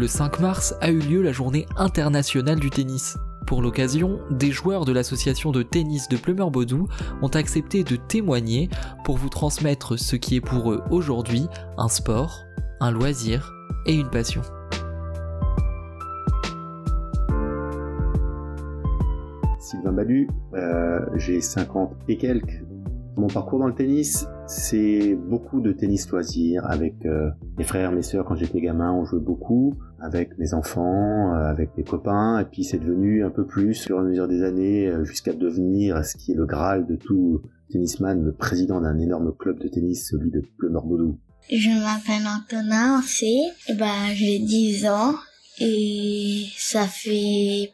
le 5 mars a eu lieu la journée internationale du tennis. Pour l'occasion, des joueurs de l'association de tennis de Plumeur-Baudou ont accepté de témoigner pour vous transmettre ce qui est pour eux aujourd'hui un sport, un loisir et une passion. Sylvain Balu, euh, j'ai 50 et quelques. Mon parcours dans le tennis, c'est beaucoup de tennis loisirs avec euh, mes frères, mes sœurs quand j'étais gamin, on jouait beaucoup avec mes enfants, euh, avec mes copains, et puis c'est devenu un peu plus sur la mesure des années euh, jusqu'à devenir ce qui est le graal de tout tennisman, le président d'un énorme club de tennis, celui de Plumeur-Baudou. Je m'appelle Antonin, c'est, ben, j'ai 10 ans et ça fait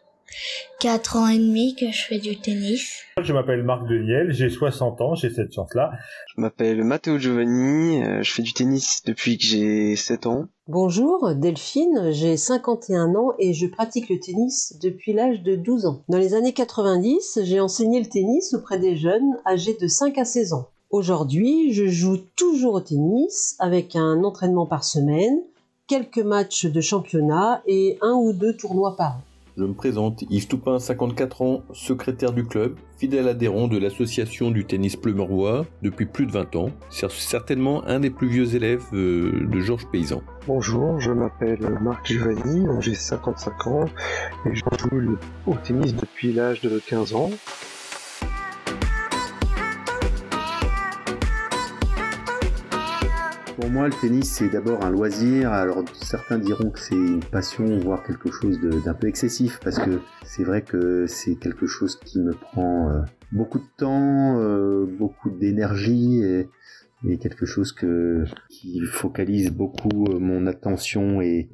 4 ans et demi que je fais du tennis. Je m'appelle Marc Deniel, j'ai 60 ans, j'ai cette chance-là. Je m'appelle Matteo Giovanni, euh, je fais du tennis depuis que j'ai 7 ans. Bonjour, Delphine, j'ai 51 ans et je pratique le tennis depuis l'âge de 12 ans. Dans les années 90, j'ai enseigné le tennis auprès des jeunes âgés de 5 à 16 ans. Aujourd'hui, je joue toujours au tennis avec un entraînement par semaine, quelques matchs de championnat et un ou deux tournois par an. Je me présente, Yves Toupin, 54 ans, secrétaire du club, fidèle adhérent de l'association du tennis Pleumerois depuis plus de 20 ans. Certainement un des plus vieux élèves euh, de Georges Paysan. Bonjour, je m'appelle Marc Giovanni, j'ai 55 ans et je joue au tennis depuis l'âge de 15 ans. Pour moi, le tennis, c'est d'abord un loisir. Alors, certains diront que c'est une passion, voire quelque chose d'un peu excessif, parce que c'est vrai que c'est quelque chose qui me prend euh, beaucoup de temps, euh, beaucoup d'énergie, et, quelque chose qui focalise beaucoup euh, mon attention et,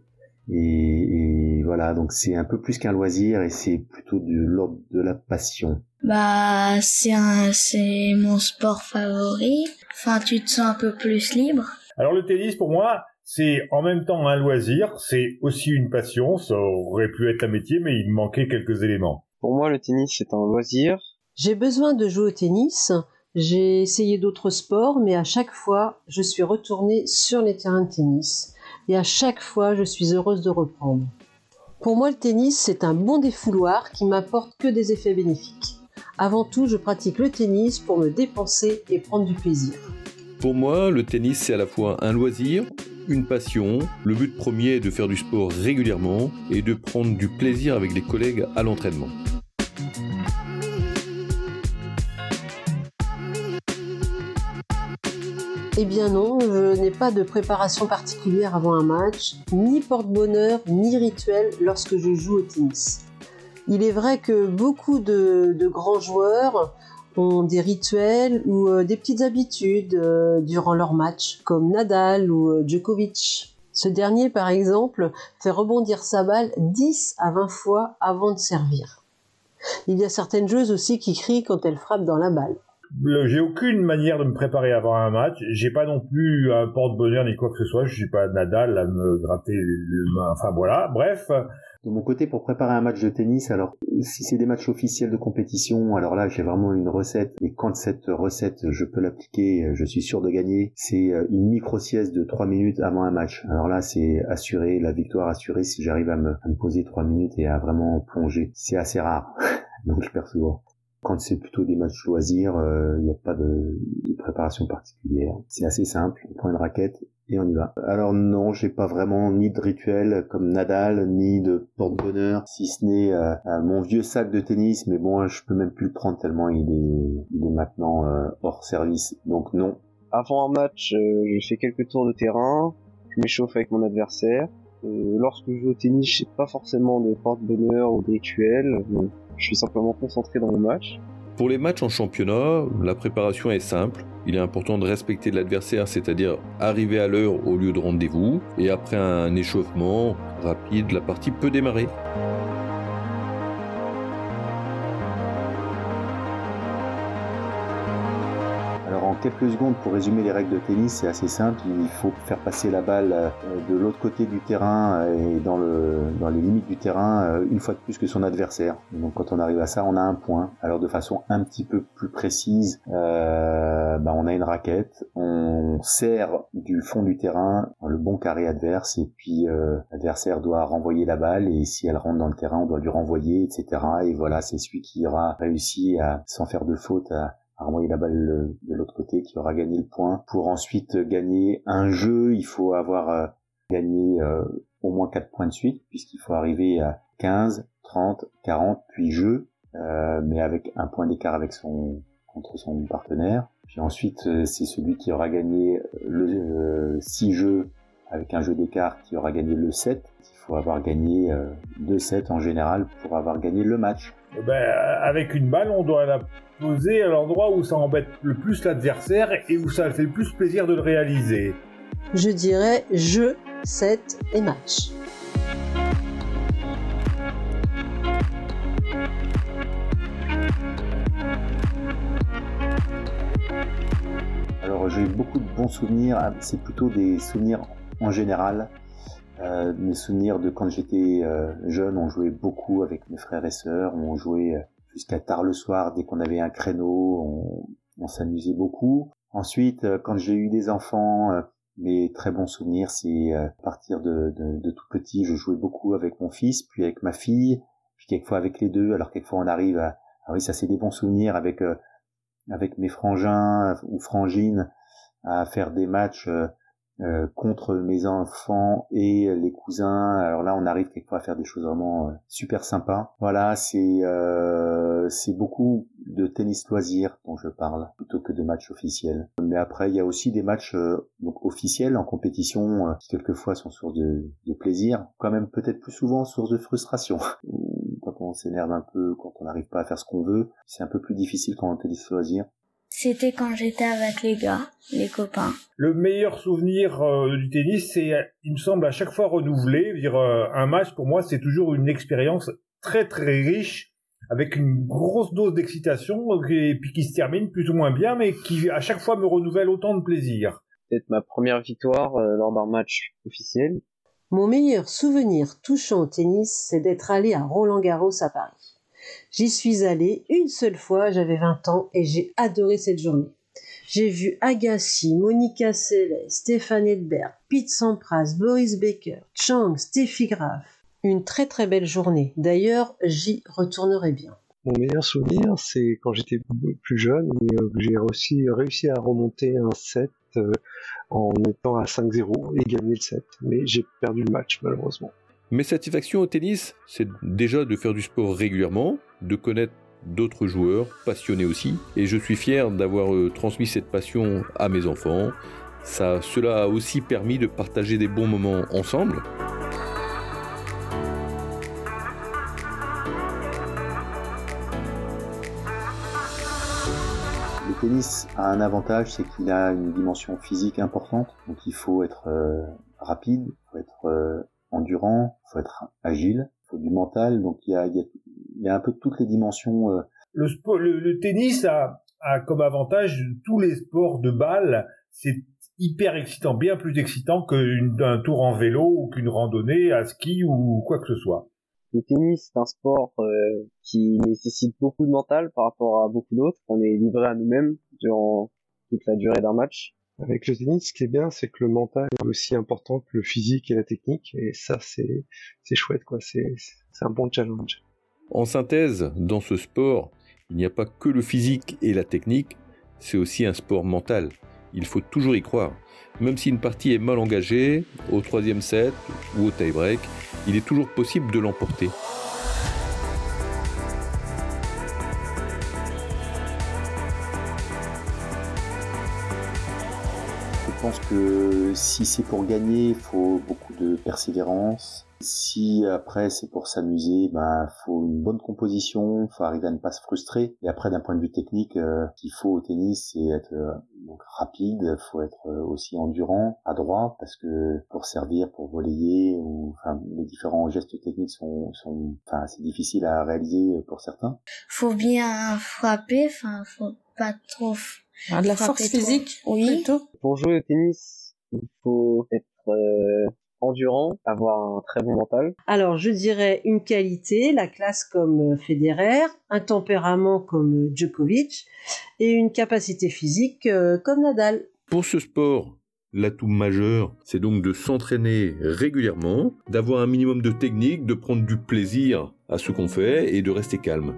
voilà, donc c'est un peu plus qu'un loisir et c'est plutôt de l'ordre de la passion. Bah, c'est mon sport favori. Enfin, tu te sens un peu plus libre. Alors le tennis, pour moi, c'est en même temps un loisir, c'est aussi une passion. Ça aurait pu être un métier, mais il me manquait quelques éléments. Pour moi, le tennis, c'est un loisir. J'ai besoin de jouer au tennis. J'ai essayé d'autres sports, mais à chaque fois, je suis retournée sur les terrains de tennis. Et à chaque fois, je suis heureuse de reprendre. Pour moi, le tennis, c'est un bon défouloir qui m'apporte que des effets bénéfiques. Avant tout, je pratique le tennis pour me dépenser et prendre du plaisir. Pour moi, le tennis, c'est à la fois un loisir, une passion. Le but premier est de faire du sport régulièrement et de prendre du plaisir avec les collègues à l'entraînement. Eh bien non, je n'ai pas de préparation particulière avant un match, ni porte-bonheur, ni rituel lorsque je joue au tennis. Il est vrai que beaucoup de, de grands joueurs ont des rituels ou euh, des petites habitudes euh, durant leur match, comme Nadal ou euh, Djokovic. Ce dernier, par exemple, fait rebondir sa balle 10 à 20 fois avant de servir. Il y a certaines joueuses aussi qui crient quand elles frappent dans la balle. J'ai aucune manière de me préparer avant un match. J'ai pas non plus un porte-bonheur ni quoi que ce soit. Je suis pas Nadal à me gratter le main. Enfin voilà. Bref, de mon côté, pour préparer un match de tennis, alors si c'est des matchs officiels de compétition, alors là j'ai vraiment une recette et quand cette recette je peux l'appliquer, je suis sûr de gagner. C'est euh, une micro sieste de 3 minutes avant un match. Alors là c'est assuré, la victoire assurée si j'arrive à me, à me poser 3 minutes et à vraiment plonger. C'est assez rare, donc je perds souvent. Quand c'est plutôt des matchs loisirs, euh, il n'y a pas de, de préparation particulière. C'est assez simple. On prend une raquette Alors non, j'ai pas vraiment ni de rituel comme Nadal, ni de porte-bonheur, si ce n'est euh, euh, mon vieux sac de tennis, mais bon, je peux même plus le prendre tellement il est, il est maintenant euh, hors service. Donc non. Avant un match, je fais quelques tours de terrain, je m'échauffe avec mon adversaire. lorsque je joue au tennis, j'ai pas forcément de porte-bonheur ou de rituel. Je suis simplement concentré dans le match. Pour les matchs en championnat, la préparation est simple. Il est important de respecter l'adversaire, c'est-à-dire arriver à l'heure au lieu de rendez-vous. Et après un échauffement rapide, la partie peut démarrer. Quelques secondes, pour résumer les règles de tennis, c'est assez simple. Il faut faire passer la balle euh, de l'autre côté du terrain et dans, le, dans les limites du terrain euh, une fois de plus que son adversaire. Donc quand on arrive à ça, on a un point. Alors de façon un petit peu plus précise, euh, bah, on a une raquette, on sert du fond du terrain le bon carré adverse et puis euh, l'adversaire doit renvoyer la balle et si elle rentre dans le terrain, on doit lui renvoyer, etc. Et voilà, c'est celui qui aura réussi à, sans faire de faute, à, renvoyer la balle de l'autre côté qui aura gagné le point. Pour ensuite gagner un jeu, il faut avoir euh, gagné euh, au moins 4 points de suite puisqu'il faut arriver à 15, 30, 40, puis jeu, mais avec un point d'écart avec son contre son partenaire. Puis ensuite, euh, c'est celui qui aura gagné le 6 euh, jeux avec un jeu d'écart qui aura gagné le 7. Il faut avoir gagné 2 euh, 7 en général pour avoir gagné le match. Eh ben, avec une balle, on doit la poser à l'endroit où ça embête le plus l'adversaire et où ça fait le plus plaisir de le réaliser. Je dirais jeu, 7 et match. j'ai beaucoup de bons souvenirs. C'est plutôt des souvenirs en général. Euh, mes souvenirs de quand j'étais euh, jeune, on jouait beaucoup avec mes frères et sœurs. On jouait euh, jusqu'à tard le soir. Dès qu'on avait un créneau, on, s'amusait beaucoup. Ensuite, quand j'ai eu des enfants, mes très bons souvenirs, c'est à partir de, de, tout petit, je jouais beaucoup avec mon fils, puis avec ma fille, puis quelquefois avec les deux. Alors quelquefois on arrive à... Ah oui, ça c'est des bons souvenirs avec avec mes frangins ou frangines à faire des matchs euh, euh, contre mes enfants et les cousins. Alors là, on arrive quelquefois à faire des choses vraiment euh, super sympas. Voilà, c'est euh, c'est beaucoup de tennis loisir dont je parle plutôt que de matchs officiels. Mais après, il y a aussi des matchs donc officiels en compétition qui quelquefois sont source de, de plaisir, quand même peut-être plus souvent source de frustration. quand on s'énerve un peu, quand on n'arrive pas à faire ce qu'on veut, c'est un peu plus difficile quand on tennis loisir. C'était quand j'étais avec les gars, les copains. Le meilleur souvenir euh, du tennis, c'est, il me semble, à chaque fois renouvelé. Dire euh, un match pour moi, c'est toujours une expérience très très riche, avec une grosse dose d'excitation, et puis qui se termine plus ou moins bien, mais qui à chaque fois me renouvelle autant de plaisir. Peut-être ma première victoire euh, lors d'un match officiel. Mon meilleur souvenir touchant au tennis, c'est d'être allé à Roland Garros à Paris. J'y suis allée une seule fois, j'avais 20 ans, et j'ai adoré cette journée. J'ai vu Agassi, Monica Seles, Stéphane Edberg, Pete Sampras, Boris Becker, Chang, Steffi Graf. Une très très belle journée. D'ailleurs, j'y retournerai bien. Mon meilleur souvenir, c'est quand j'étais plus jeune euh, j'ai aussi réussi à remonter un set euh, en étant à 5-0 et gagner le set. Mais j'ai perdu le match malheureusement. Mes satisfactions au tennis, c'est déjà de faire du sport régulièrement, de connaître d'autres joueurs, passionnés aussi, et je suis fier d'avoir euh, transmis cette passion à mes enfants. Ça, cela a aussi permis de partager des bons moments ensemble. Le tennis a un avantage, c'est qu'il a une dimension physique importante, donc il faut être euh, rapide, il faut être euh, endurant, faut être agile, faut du mental. Donc il y a, y, y a, un peu toutes les dimensions. Euh. Le, le, tennis a, a comme avantage tous les sports de balle. C'est hyper excitant, bien plus excitant qu'un tour en vélo ou qu'une randonnée à ski ou quoi que ce soit. Le tennis, c'est un sport euh, qui nécessite beaucoup de mental par rapport à beaucoup d'autres. On est livré à nous-mêmes durant toute la durée d'un match. Avec le tennis, ce qui est bien, c'est que le mental est aussi important que le physique et la technique, et ça, c'est, chouette, quoi. C'est un bon challenge. En synthèse, dans ce sport, il n'y a pas que le physique et la technique, c'est aussi un sport mental. Il faut toujours y croire. Même si une partie est mal engagée, au troisième set ou au tie-break, il est toujours possible de l'emporter. Pense que si c'est pour gagner, il faut beaucoup de persévérance. Si après c'est pour s'amuser, ben faut une bonne composition, faut arriver à ne pas se frustrer. Et après d'un point de vue technique, euh, ce qu'il faut au tennis, c'est être euh, donc rapide, faut être euh, aussi endurant, adroit, parce que pour servir, pour ou enfin les différents gestes techniques sont, sont enfin c'est difficile à réaliser pour certains. Faut bien frapper, enfin faut pas trop Ah, de la force trop. physique Oui. plutôt Pour jouer au tennis, il faut être euh, endurant, avoir un très bon mental. Alors, je dirais une qualité, la classe comme Federer, un tempérament comme Djokovic et une capacité physique euh, comme Nadal. Pour ce sport, l'atout majeur, c'est donc de s'entraîner régulièrement, d'avoir un minimum de technique, de prendre du plaisir à ce qu'on fait et de rester calme.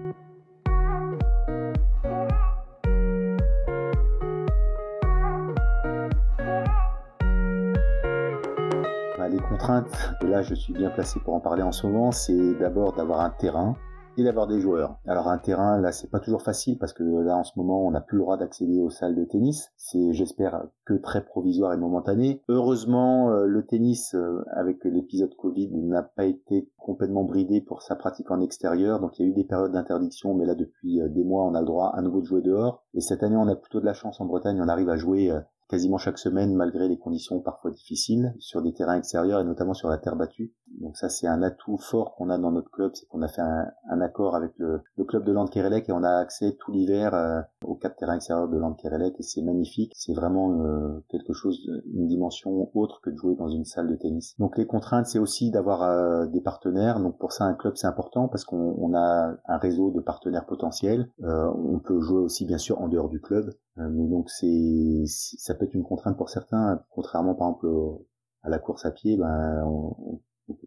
Les contraintes, et là je suis bien placé pour en parler en ce moment, c'est d'abord d'avoir un terrain et d'avoir des joueurs. Alors un terrain, là c'est pas toujours facile parce que là en ce moment on n'a plus le droit d'accéder aux salles de tennis. C'est j'espère que très provisoire et momentané. Heureusement euh, le tennis euh, avec l'épisode Covid n'a pas été complètement bridé pour sa pratique en extérieur. Donc il y a eu des périodes d'interdiction, mais là depuis euh, des mois on a le droit à nouveau de jouer dehors. Et cette année on a plutôt de la chance en Bretagne, on arrive à jouer quasiment chaque semaine malgré les conditions parfois difficiles sur des terrains extérieurs et notamment sur la terre battue. Donc ça c'est un atout fort qu'on a dans notre club, c'est qu'on a fait un, un accord avec le, le club de Landkerelec et on a accès tout l'hiver euh, aux quatre terrains extérieurs de Landkerelec et c'est magnifique. C'est vraiment euh, quelque chose, une dimension autre que de jouer dans une salle de tennis. Donc les contraintes c'est aussi d'avoir euh, des partenaires. Donc pour ça un club c'est important parce qu'on on a un réseau de partenaires potentiels. Euh, on peut jouer aussi bien sûr en dehors du club. Euh, mais donc c'est ça peut être une contrainte pour certains, contrairement par exemple au- à la course à pied, ben on,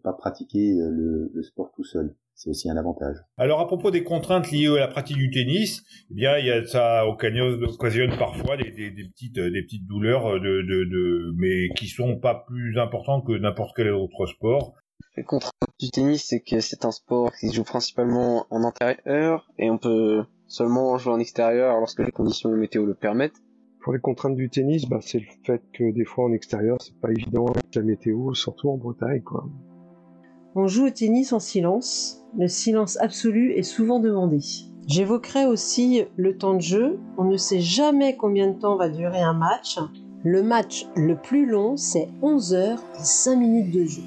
pas pratiquer euh, le, le sport tout seul. C'est aussi un avantage. Alors à propos des contraintes liées à la pratique du tennis, eh bien il y a ça occasionne, occasionne parfois des, des, des petites des petites douleurs de, de, de mais qui sont pas plus importantes que n'importe quel autre sport. Le contrainte du tennis, c'est que c'est un sport qui se joue principalement en intérieur et on peut seulement jouer en extérieur lorsque les conditions météo le permettent. Pour les contraintes du tennis, bah, c'est le fait que des fois en extérieur, c'est pas évident avec la météo, surtout en Bretagne, quoi. On joue au tennis en silence. Le silence absolu est souvent demandé. J'évoquerai aussi le temps de jeu. On ne sait jamais combien de temps va durer un match. Le match le plus long, c'est 11 heures et 5 minutes de jeu.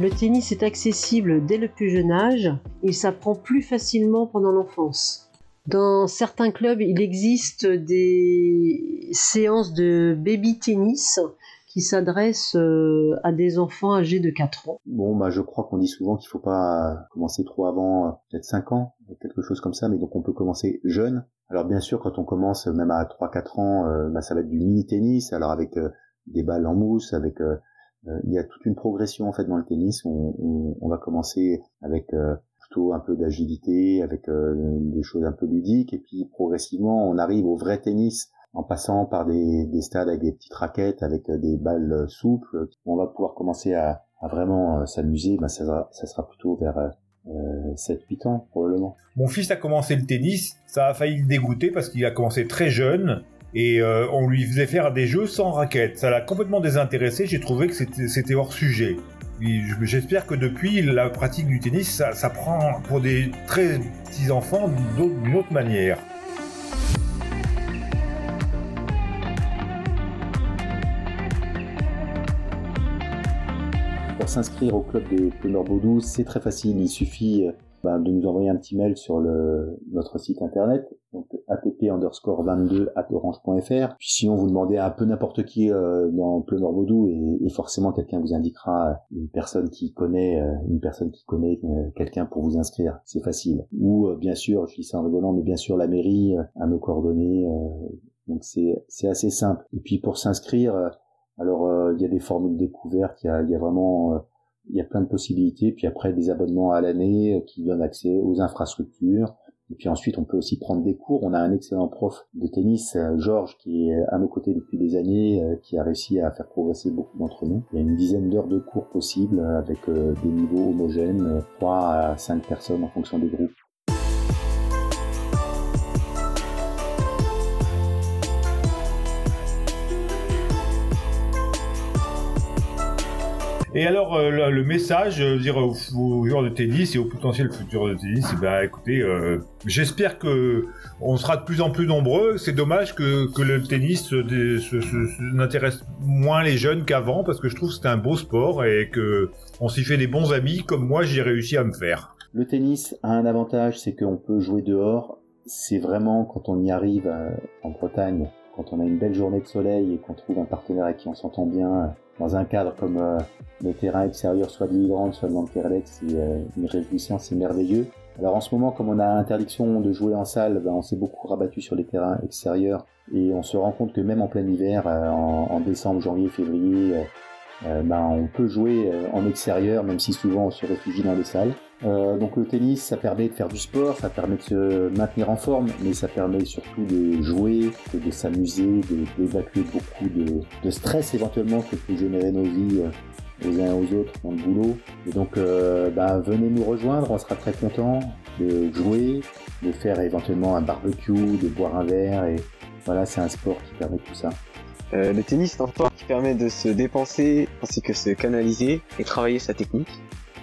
Le tennis est accessible dès le plus jeune âge. Il s'apprend plus facilement pendant l'enfance. Dans certains clubs, il existe des séances de baby tennis qui s'adressent euh, à des enfants âgés de 4 ans. Bon, bah je crois qu'on dit souvent qu'il faut pas commencer trop avant, peut-être 5 ans, quelque chose comme ça, mais donc on peut commencer jeune. Alors bien sûr, quand on commence même à 3-4 ans, euh, bah, ça va être du mini-tennis, alors avec euh, des balles en mousse, avec il y a toute une progression en fait dans le tennis. On, on, on va commencer avec euh, plutôt un peu d'agilité, avec euh, des choses un peu ludiques, et puis progressivement on arrive au vrai tennis en passant par des, des stades avec des petites raquettes, avec euh, des balles euh, souples. On va pouvoir commencer à, à vraiment euh, s'amuser. Ben, ça, sera, ça sera plutôt vers euh, 7-8 ans probablement. Mon fils a commencé le tennis, ça a failli le dégoûter parce qu'il a commencé très jeune et euh, on lui faisait faire des jeux sans raquettes. Ça l'a complètement désintéressé, j'ai trouvé que c'était hors sujet. Et je- J'espère que depuis, la pratique du tennis, ça, prend pour des très petits enfants d'une autre manière. Pour s'inscrire au club des Plumeurs Baudou, c'est très facile. Il suffit euh, ben, de nous envoyer un petit mail sur le, notre site internet, donc atp underscore 22 at orange.fr. Puis sinon, vous demandez à un peu n'importe qui euh, dans Plumeur Baudou et, et forcément quelqu'un vous indiquera une personne qui connaît, euh, une personne qui connaît euh, quelqu'un pour vous inscrire. C'est facile. Ou euh, bien sûr, je dis ça en rigolant, mais bien sûr la mairie euh, a nos coordonnées. euh, donc c'est c'est assez simple. Et puis pour s'inscrire, euh, alors euh, il y a des formules découvertes, il y a, y a vraiment euh, il y a plein de possibilités. Puis après des abonnements à l'année euh, qui donnent accès aux infrastructures. Et puis ensuite on peut aussi prendre des cours. On a un excellent prof de tennis, euh, Georges, qui est à nos côtés depuis des années, euh, qui a réussi à faire progresser beaucoup d'entre nous. Il y a une dizaine d'heures de cours possibles euh, avec euh, des niveaux homogènes, euh, 3 à 5 personnes en fonction des groupes. Et alors, euh, le, le message, euh, dire aux, aux joueurs de tennis et aux potentiels futurs de tennis, eh ben, écoutez, euh, j'espère que on sera de plus en plus nombreux. C'est dommage que, que le tennis se- se- se- se- n'intéresse moins les jeunes qu'avant, parce que je trouve que c'est un beau sport et que on s'y fait des bons amis, comme moi j'ai réussi à me faire. Le tennis a un avantage, c'est qu'on peut jouer dehors. C'est vraiment quand on y arrive euh, en Bretagne, quand on a une belle journée de soleil et qu'on trouve un partenaire avec qui on s'entend bien, euh, dans un cadre comme euh, le terrain extérieur, soit de soit de l'Ankerlex, c'est euh, une réjouissance, c'est merveilleux. Alors en ce moment, comme on a interdiction de jouer en salle, ben, on s'est beaucoup rabattu sur les terrains extérieurs et on se rend compte que même en plein hiver, en, décembre, janvier, février, ben, on peut jouer en extérieur, même si souvent on se réfugie dans les salles. Euh, donc le tennis, ça permet de faire du sport, ça permet de se maintenir en forme, mais ça permet surtout de jouer, de, s'amuser, d'évacuer beaucoup de, stress éventuellement que peut générer nos vies euh, aux uns aux autres dans le boulot. Et donc, euh, ben, venez nous rejoindre, on sera très contents de jouer, de faire éventuellement un barbecue, de boire un verre, et voilà, c'est un sport qui permet tout ça. Euh, le tennis est un sport qui permet de se dépenser ainsi que se canaliser et travailler sa technique.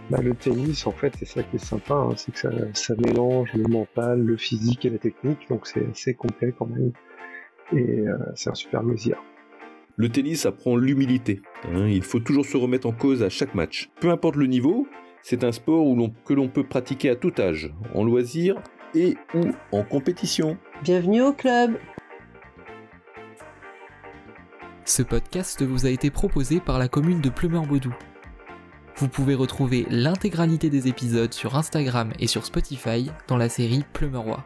Bah, le tennis, en fait, c'est ça qui est sympa, hein, c'est que ça, ça mélange le mental, le physique et la technique, donc c'est assez complet quand même. Et euh, c'est un super loisir. Le tennis apprend l'humilité. hein. il faut toujours se remettre en cause à chaque match. Peu importe le niveau, c'est un sport où l'on- que l'on peut pratiquer à tout âge, en loisir et ou en compétition. Bienvenue au club Ce podcast vous a été proposé par la commune de Plumeur-Baudou. Vous pouvez retrouver l'intégralité des épisodes sur Instagram et sur Spotify dans la série Plumeurois.